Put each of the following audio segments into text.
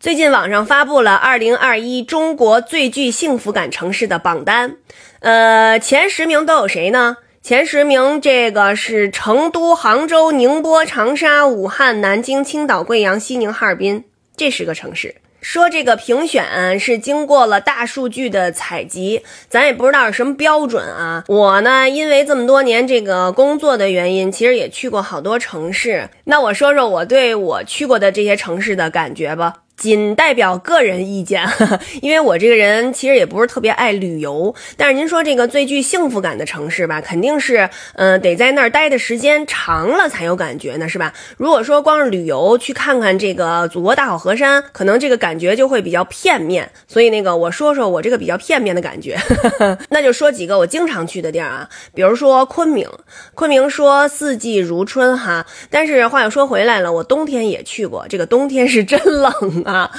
最近网上发布了二零二一中国最具幸福感城市的榜单，呃，前十名都有谁呢？前十名这个是成都、杭州、宁波、长沙、武汉、南京、青岛、贵阳、西宁、哈尔滨这十个城市。说这个评选是经过了大数据的采集，咱也不知道是什么标准啊。我呢，因为这么多年这个工作的原因，其实也去过好多城市。那我说说我对我去过的这些城市的感觉吧。仅代表个人意见，因为我这个人其实也不是特别爱旅游。但是您说这个最具幸福感的城市吧，肯定是，嗯，得在那儿待的时间长了才有感觉呢，是吧？如果说光是旅游去看看这个祖国大好河山，可能这个感觉就会比较片面。所以那个我说说我这个比较片面的感觉，那就说几个我经常去的地儿啊，比如说昆明，昆明说四季如春哈，但是话又说回来了，我冬天也去过，这个冬天是真冷啊。啊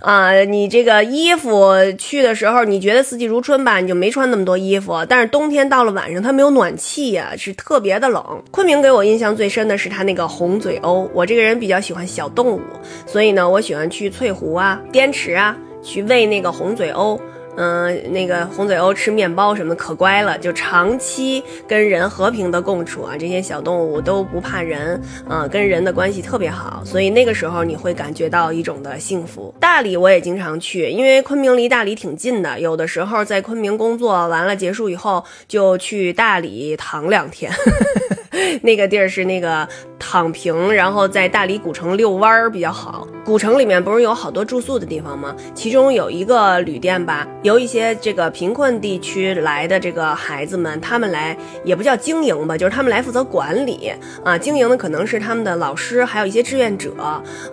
啊！你这个衣服去的时候，你觉得四季如春吧，你就没穿那么多衣服。但是冬天到了晚上，它没有暖气呀，是特别的冷。昆明给我印象最深的是它那个红嘴鸥。我这个人比较喜欢小动物，所以呢，我喜欢去翠湖啊、滇池啊，去喂那个红嘴鸥。嗯，那个红嘴鸥吃面包什么的可乖了，就长期跟人和平的共处啊，这些小动物都不怕人，嗯，跟人的关系特别好，所以那个时候你会感觉到一种的幸福。大理我也经常去，因为昆明离大理挺近的，有的时候在昆明工作完了结束以后，就去大理躺两天。那个地儿是那个躺平，然后在大理古城遛弯儿比较好。古城里面不是有好多住宿的地方吗？其中有一个旅店吧，有一些这个贫困地区来的这个孩子们，他们来也不叫经营吧，就是他们来负责管理啊。经营的可能是他们的老师，还有一些志愿者。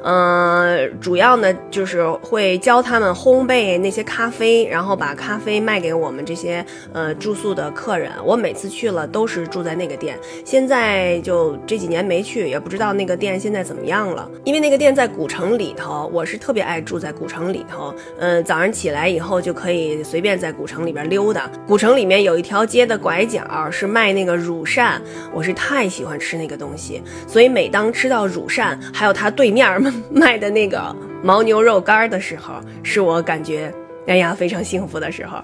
嗯，主要呢就是会教他们烘焙那些咖啡，然后把咖啡卖给我们这些呃住宿的客人。我每次去了都是住在那个店。现在就这几年没去，也不知道那个店现在怎么样了。因为那个店在古城里头，我是特别爱住在古城里头。嗯，早上起来以后就可以随便在古城里边溜达。古城里面有一条街的拐角是卖那个乳扇，我是太喜欢吃那个东西，所以每当吃到乳扇，还有它对面卖的那个牦牛肉干的时候，是我感觉哎呀非常幸福的时候。